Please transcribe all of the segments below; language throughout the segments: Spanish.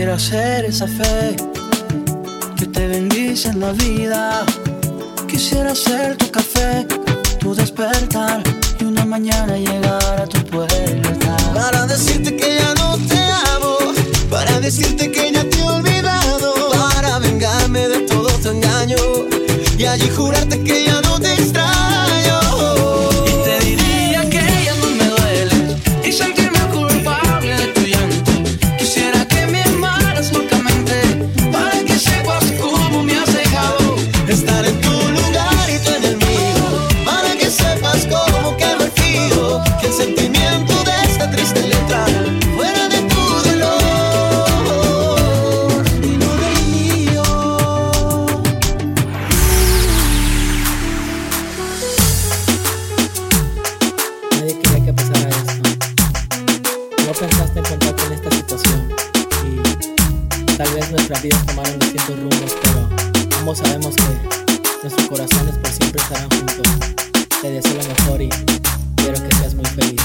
Quisiera ser esa fe que te bendice en la vida. Quisiera ser tu café, tu despertar y una mañana llegar a tu puerta. Para decirte que ya no te amo, para decirte que ya te he olvidado, para vengarme de todo tu engaño y allí jurarte que ya no vez nuestras vidas tomaron distintos rumbos, pero ambos sabemos que nuestros corazones por siempre estarán juntos. Te deseo lo mejor y quiero que seas muy feliz.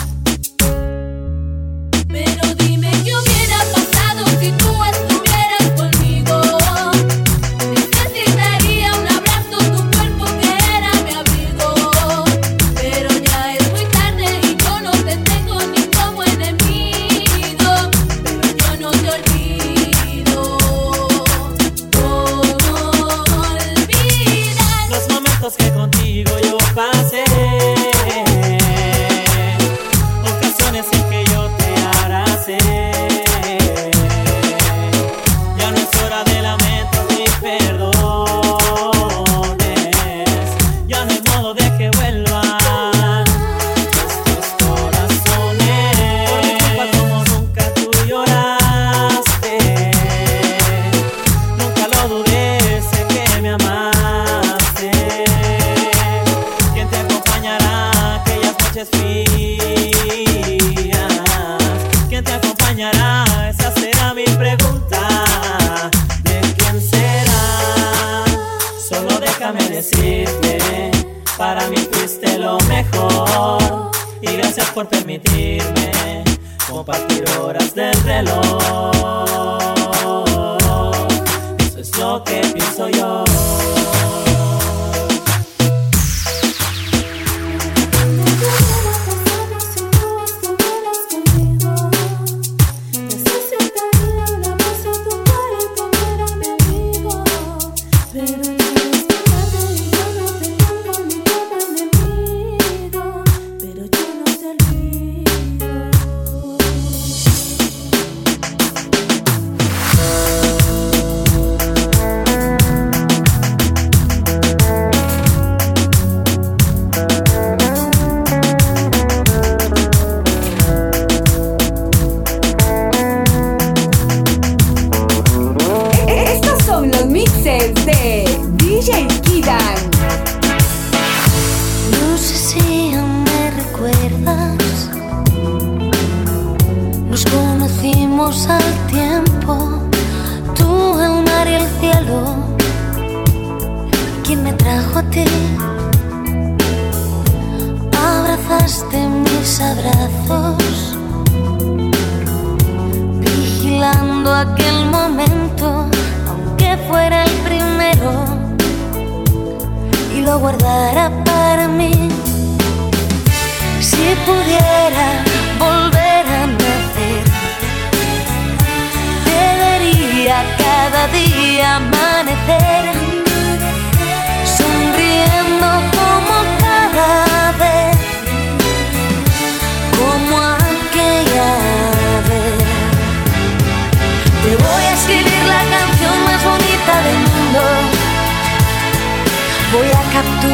Por permitirme compartir horas del reloj. Abrazaste mis abrazos. Vigilando aquel momento, aunque fuera el primero y lo guardara para mí. Si pudiera volver a nacer, te vería cada día amanecer,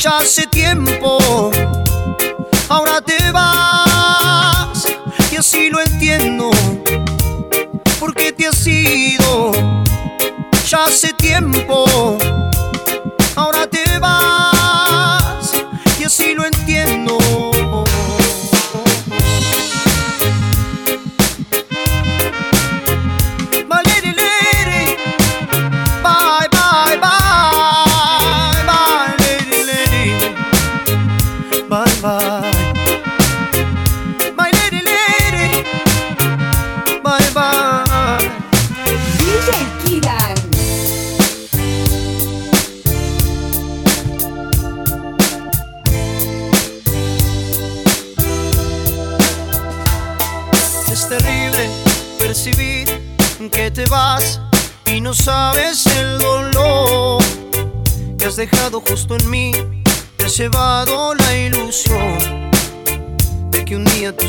ya hace tiempo. Ahora te vas y así lo entiendo. Porque te has ido ya hace tiempo.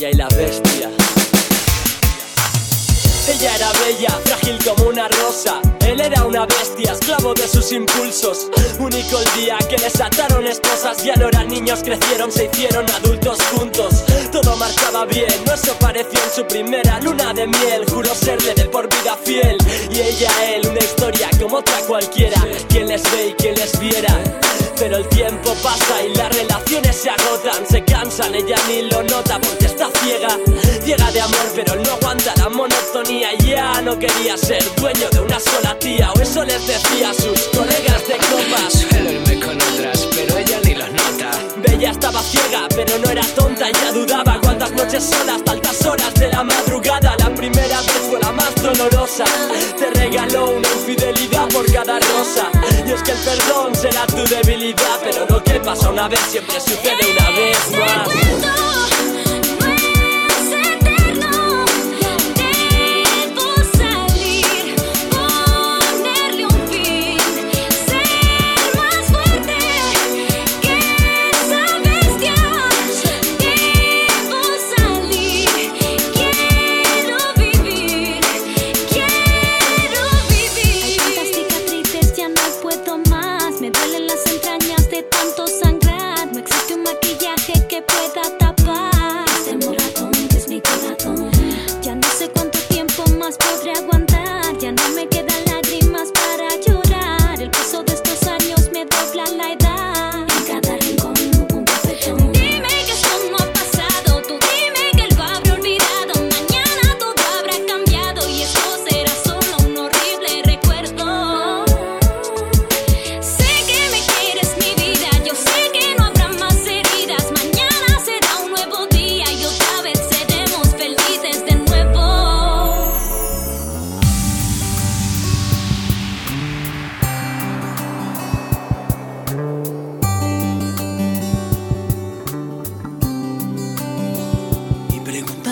Y. Ella era bella, frágil como una rosa. Él era una bestia, esclavo de sus impulsos. Único el día que les ataron esposas. Ya no eran niños, crecieron, se hicieron adultos juntos. Todo marchaba bien, no eso pareció en su primera luna de miel. Juró serle de por vida fiel. Y ella él, una historia como otra cualquiera. Quien les ve y quien les viera. Pero el tiempo pasa y las relaciones se agotan, se cansan, ella ni lo nota porque está ciega, ciega de amor, pero no aguanta la monotonía. Ya no quería ser dueño de una sola tía, o eso les decía a sus colegas de copas. Suelo irme con otras, pero ella. Bella estaba ciega, pero no era tonta, ya dudaba cuántas noches solas, altas horas de la madrugada. La primera vez fue la más dolorosa, te regaló una infidelidad por cada rosa. Y es que el perdón será tu debilidad, pero lo que pasa una vez siempre sucede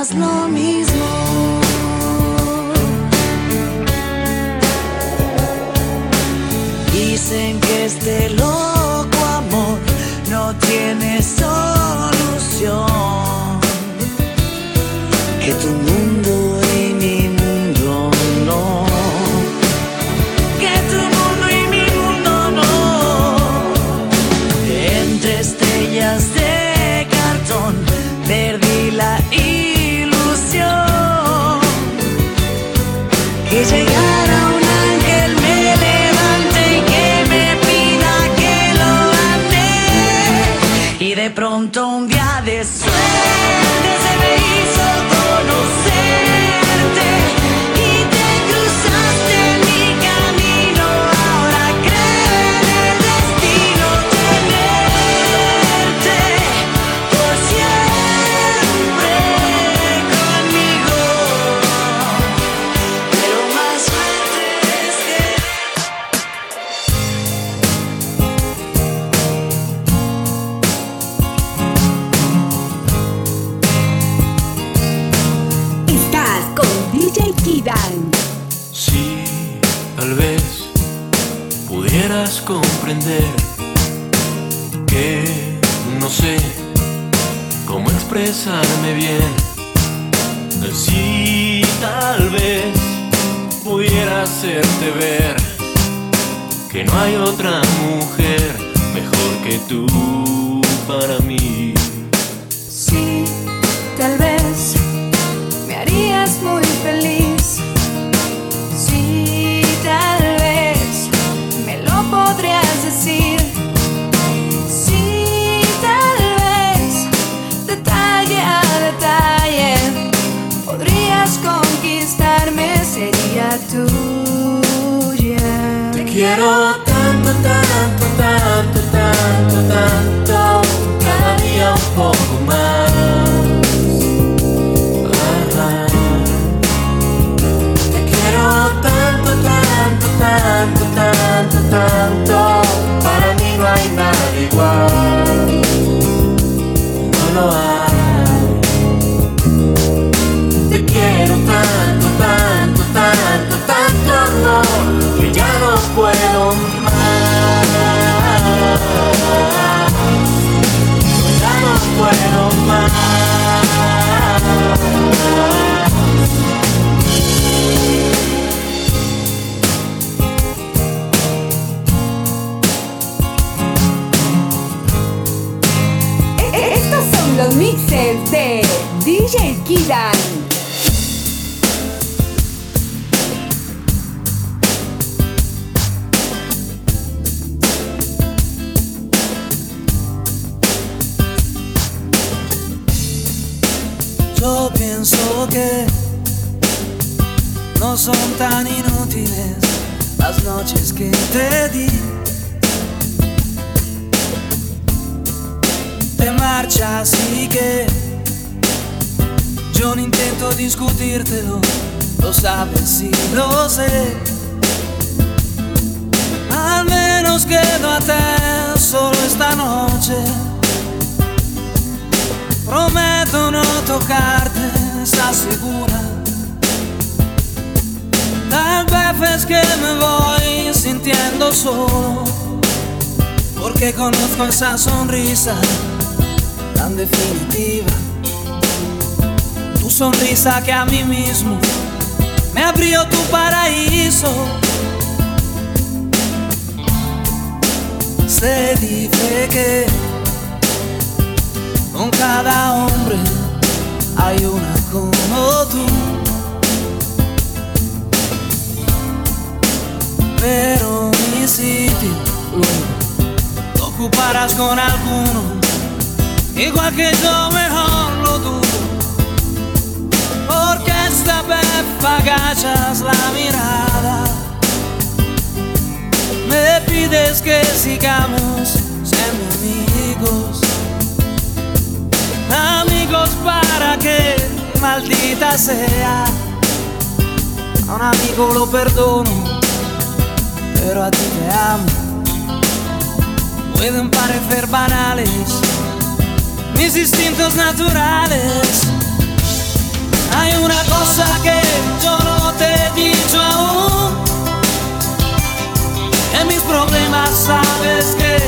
Tanto tento discutirtelo, lo sapessi, lo sé. Almeno quedo a te solo esta noche. Prometo non toccarti, sta segura. Tal veces que me voy sintiendo solo, porque conozco esa sonrisa tan definitiva. sonrisa que a mí mismo me abrió tu paraíso. Se dice que con cada hombre hay una como tú. Pero mi sitio lo ocuparás con alguno, igual que yo mejor. vez la mirada. Me pides que sigamos siendo amigos. Amigos para que maldita sea. A un amigo lo perdono, pero a ti te amo. Pueden parecer banales mis instintos naturales hay una cosa que yo no te he dicho aún. En mis problemas sabes que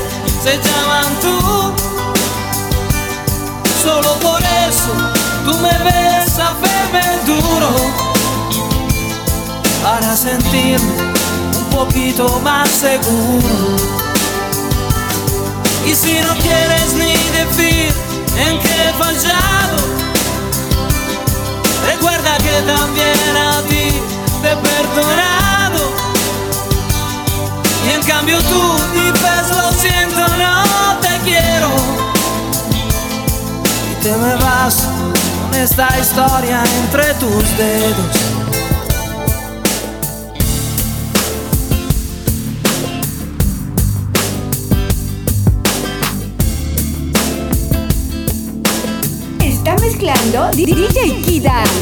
se llaman tú. Solo por eso tú me ves a verme duro. Para sentirme un poquito más seguro. Y si no quieres ni decir en qué he fallado recuerda que también a ti te he perdonado. Y en cambio tú dices lo siento, no te quiero. Y te me vas con esta historia entre tus dedos. Está mezclando DJ Kidan.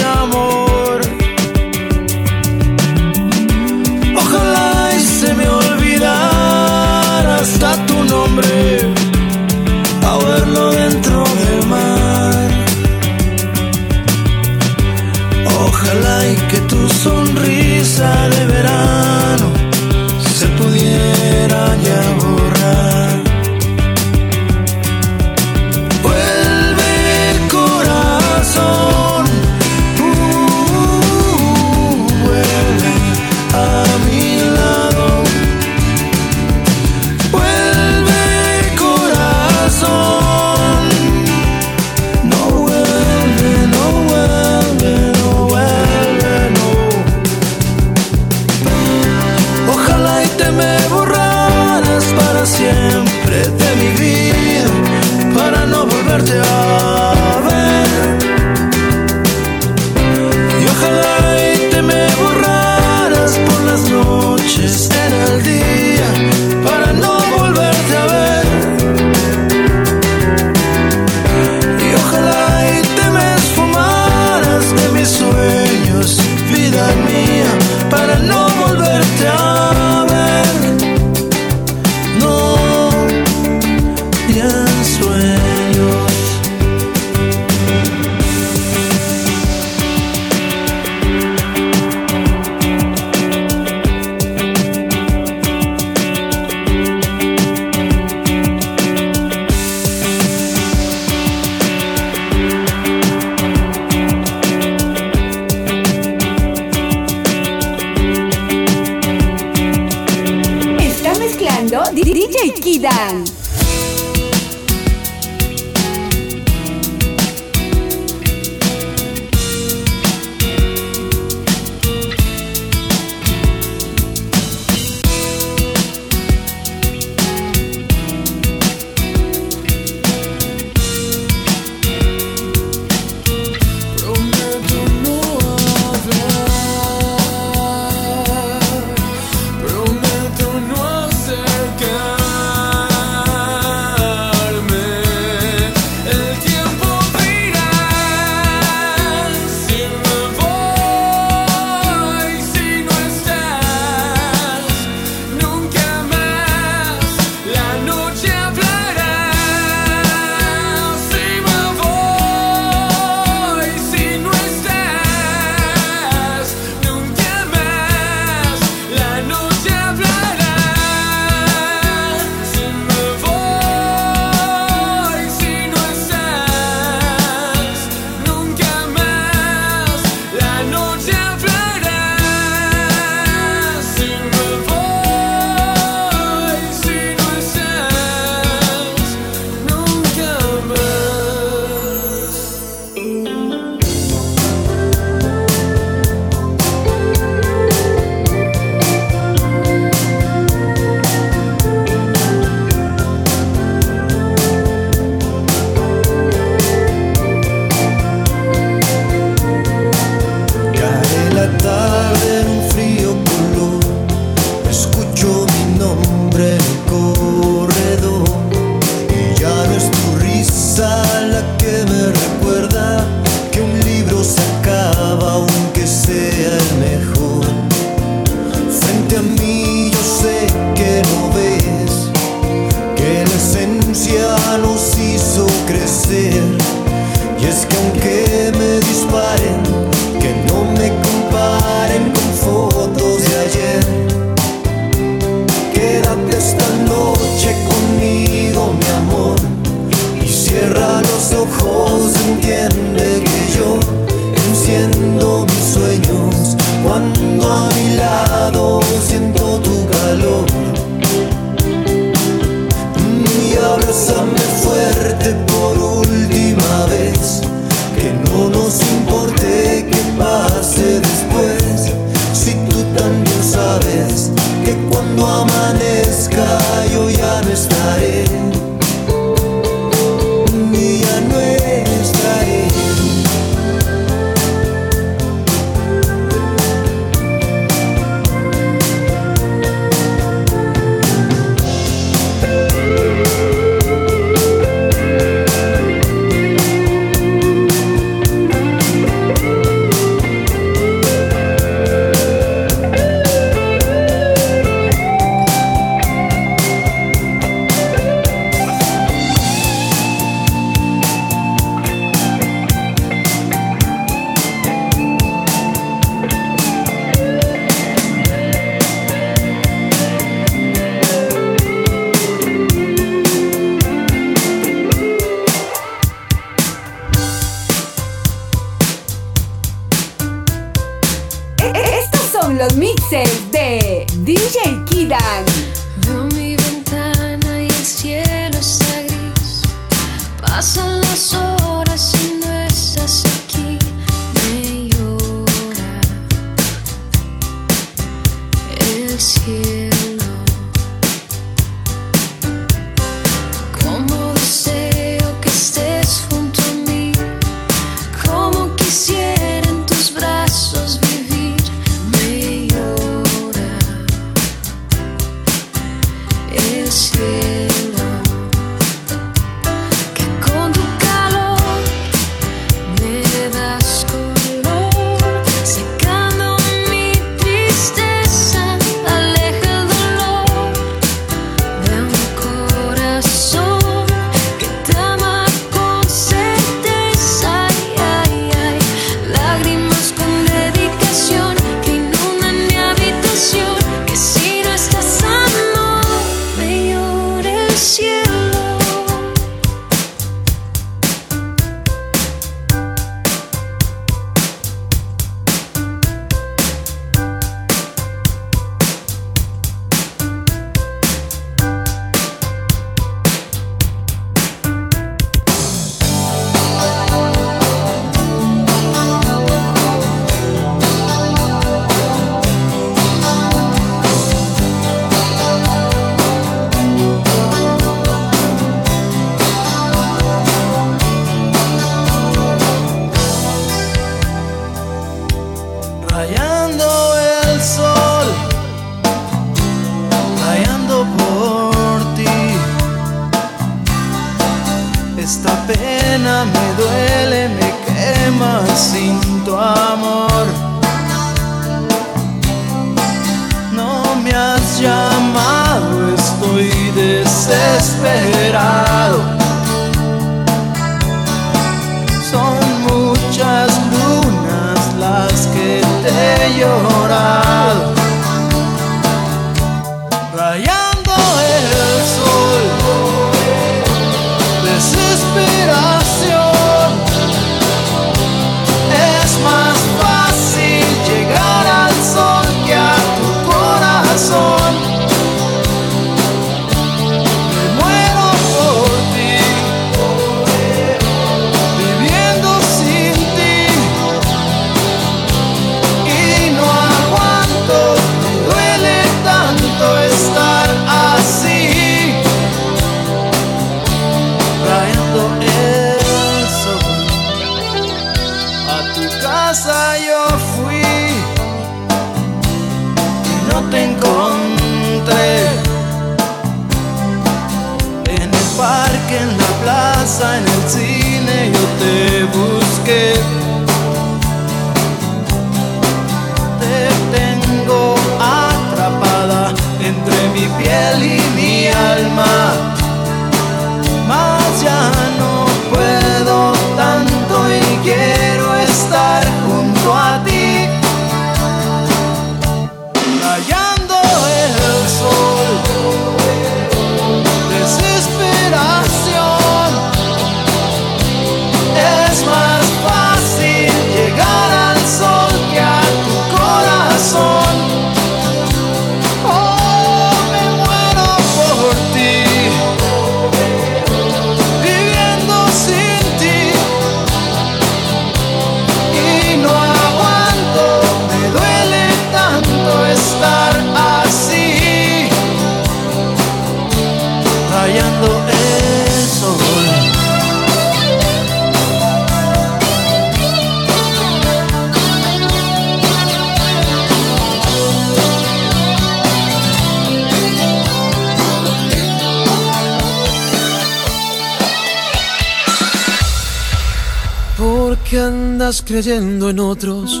Creyendo en otros?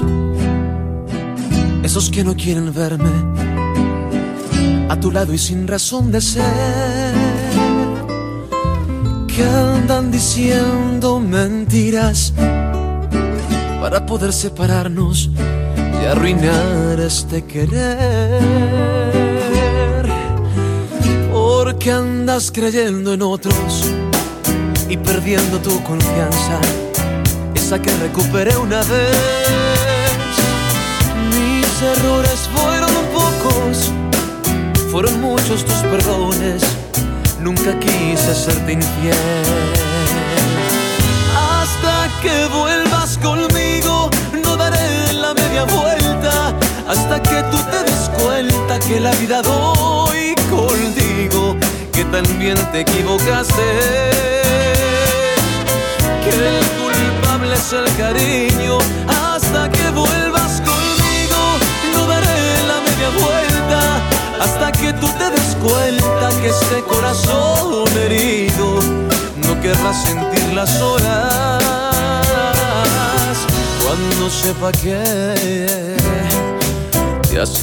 Esos que no quieren verme a tu lado y sin razón de ser. Que andan diciendo mentiras para poder separarnos y arruinar este querer. ¿Por qué andas creyendo en otros y perdiendo tu confianza? Esa que recuperé una vez. Mis errores fueron pocos, fueron muchos tus perdones. Nunca quise serte infiel. Hasta que vuelvas conmigo, no daré la media vuelta. Hasta que tú te des cuenta que la vida doy contigo, que también te equivocaste que el cariño hasta que vuelvas conmigo. No daré la media vuelta hasta que tú te des cuenta que este corazón herido no querrá sentir las horas. Cuando sepa que te has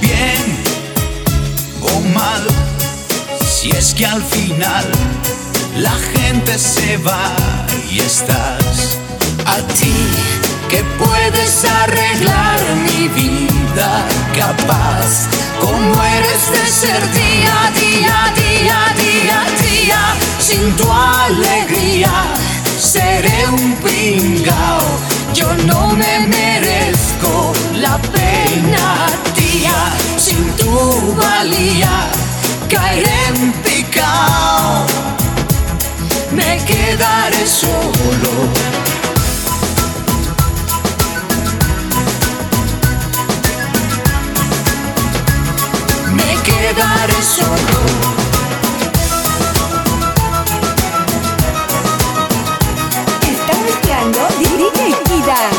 bien o mal. Si es que al final la gente se va y estás a ti que puedes arreglar mi vida capaz como eres de ser día día día día día sin tu alegría seré un pringao yo no me merezco la pena sin tu valía caeré en picao me quedaré solo me quedaré solo. Está mezclando DJ Kidan.